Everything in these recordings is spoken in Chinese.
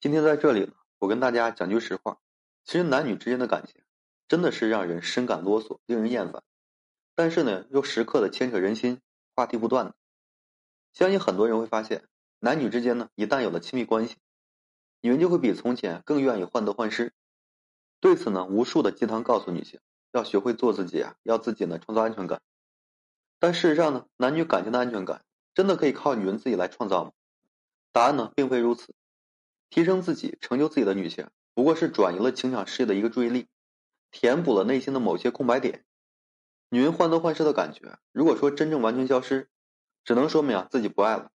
今天在这里呢，我跟大家讲句实话，其实男女之间的感情真的是让人深感啰嗦、令人厌烦，但是呢，又时刻的牵扯人心，话题不断。相信很多人会发现，男女之间呢，一旦有了亲密关系，女人就会比从前更愿意患得患失。对此呢，无数的鸡汤告诉女性要学会做自己啊，要自己呢创造安全感。但事实上呢，男女感情的安全感真的可以靠女人自己来创造吗？答案呢，并非如此。提升自己、成就自己的女性，不过是转移了情场事业的一个注意力，填补了内心的某些空白点。女人患得患失的感觉，如果说真正完全消失，只能说明啊自己不爱了。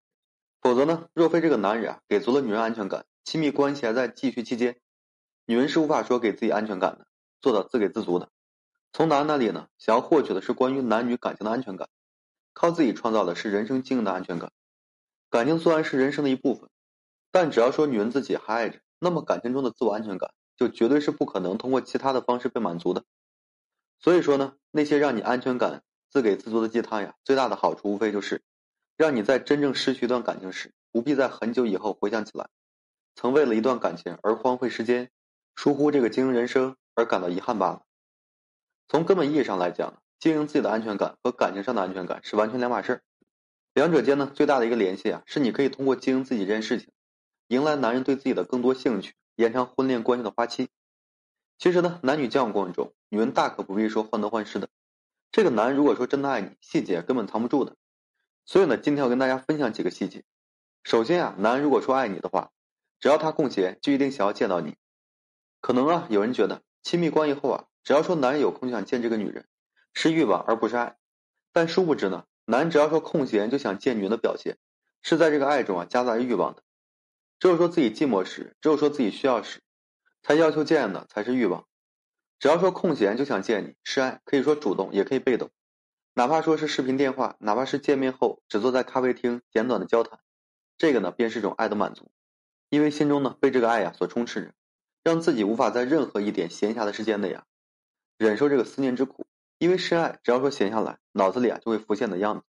否则呢，若非这个男人啊给足了女人安全感，亲密关系还在继续期间，女人是无法说给自己安全感的，做到自给自足的。从男人那里呢，想要获取的是关于男女感情的安全感，靠自己创造的是人生经营的安全感。感情虽然是人生的一部分。但只要说女人自己还爱着，那么感情中的自我安全感就绝对是不可能通过其他的方式被满足的。所以说呢，那些让你安全感自给自足的鸡汤呀，最大的好处无非就是让你在真正失去一段感情时，不必在很久以后回想起来，曾为了一段感情而荒废时间、疏忽这个经营人生而感到遗憾罢了。从根本意义上来讲，经营自己的安全感和感情上的安全感是完全两码事儿，两者间呢最大的一个联系啊，是你可以通过经营自己这件事情。迎来男人对自己的更多兴趣，延长婚恋关系的花期。其实呢，男女交往过程中，女人大可不必说患得患失的。这个男人如果说真的爱你，细节根本藏不住的。所以呢，今天要跟大家分享几个细节。首先啊，男人如果说爱你的话，只要他空闲，就一定想要见到你。可能啊，有人觉得亲密关系后啊，只要说男人有空就想见这个女人，是欲望而不是爱。但殊不知呢，男人只要说空闲就想见女人的表现，是在这个爱中啊夹杂着欲望的。只有说自己寂寞时，只有说自己需要时，才要求见的才是欲望。只要说空闲就想见你，是爱，可以说主动，也可以被动。哪怕说是视频电话，哪怕是见面后只坐在咖啡厅简短的交谈，这个呢便是种爱的满足。因为心中呢被这个爱呀所充斥着，让自己无法在任何一点闲暇的时间内啊忍受这个思念之苦。因为深爱，只要说闲下来，脑子里啊就会浮现的样子。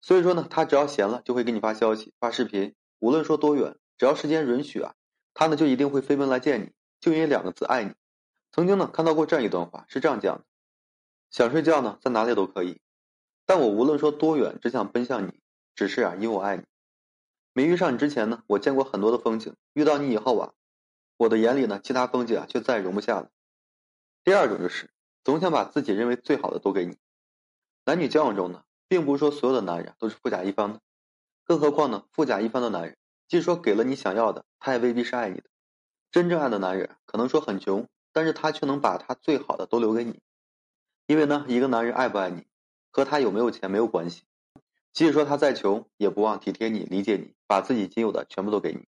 所以说呢，他只要闲了就会给你发消息、发视频，无论说多远。只要时间允许啊，他呢就一定会飞奔来见你，就因为两个字爱你。曾经呢看到过这样一段话，是这样讲的：想睡觉呢，在哪里都可以，但我无论说多远，只想奔向你，只是啊，因为我爱你。没遇上你之前呢，我见过很多的风景；遇到你以后啊，我的眼里呢，其他风景啊，却再也容不下了。第二种就是总想把自己认为最好的都给你。男女交往中呢，并不是说所有的男人都是富甲一方的，更何况呢，富甲一方的男人。即使说给了你想要的，他也未必是爱你的。真正爱的男人可能说很穷，但是他却能把他最好的都留给你。因为呢，一个男人爱不爱你，和他有没有钱没有关系。即使说他再穷，也不忘体贴你、理解你，把自己仅有的全部都给你。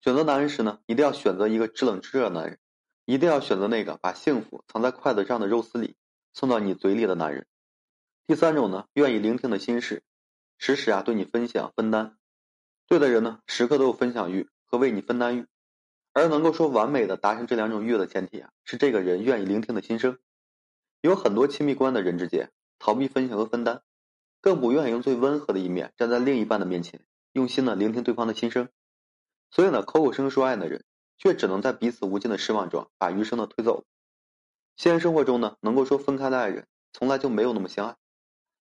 选择男人时呢，一定要选择一个知冷知热的男人，一定要选择那个把幸福藏在筷子上的肉丝里，送到你嘴里的男人。第三种呢，愿意聆听的心事，时时啊对你分享分担。对的人呢，时刻都有分享欲和为你分担欲，而能够说完美的达成这两种欲的前提啊，是这个人愿意聆听的心声。有很多亲密关的人之间，逃避分享和分担，更不愿意用最温和的一面站在另一半的面前，用心的聆听对方的心声。所以呢，口口声声说爱的人，却只能在彼此无尽的失望中把余生的推走。现实生活中呢，能够说分开的爱人，从来就没有那么相爱，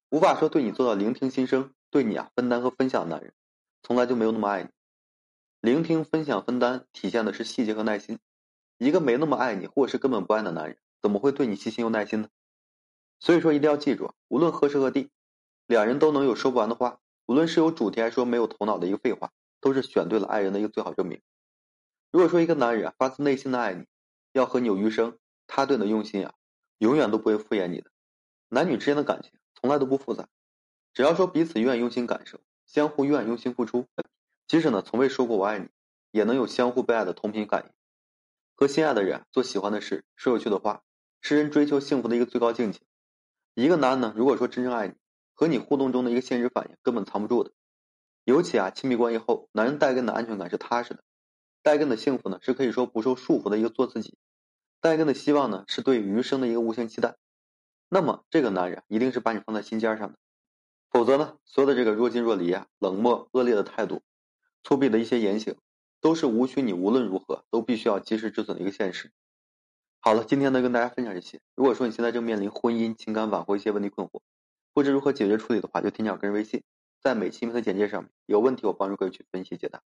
无法说对你做到聆听心声，对你啊分担和分享的男人。从来就没有那么爱你，聆听、分享、分担，体现的是细节和耐心。一个没那么爱你，或是根本不爱的男人，怎么会对你细心又耐心呢？所以说，一定要记住，无论何时何地，两人都能有说不完的话。无论是有主题，还是说没有头脑的一个废话，都是选对了爱人的一个最好证明。如果说一个男人发自内心的爱你，要和你有余生，他对你的用心啊，永远都不会敷衍你的。男女之间的感情从来都不复杂，只要说彼此愿意用心感受。相互愿用心付出，即使呢从未说过我爱你，也能有相互被爱的同频感应。和心爱的人做喜欢的事，说有趣的话，是人追求幸福的一个最高境界。一个男人呢，如果说真正爱你，和你互动中的一个现实反应根本藏不住的。尤其啊，亲密关系后，男人带给你的安全感是踏实的，带给你的幸福呢是可以说不受束缚的一个做自己，带给你的希望呢是对余生的一个无限期待。那么这个男人一定是把你放在心尖上的。否则呢，所有的这个若即若离啊、冷漠、恶劣的态度、粗鄙的一些言行，都是无需你无论如何都必须要及时止损的一个现实。好了，今天呢跟大家分享这些。如果说你现在正面临婚姻、情感挽回一些问题困惑，不知如何解决处理的话，就添加个人微信，在每期名的简介上面有问题我帮助各位去分析解答。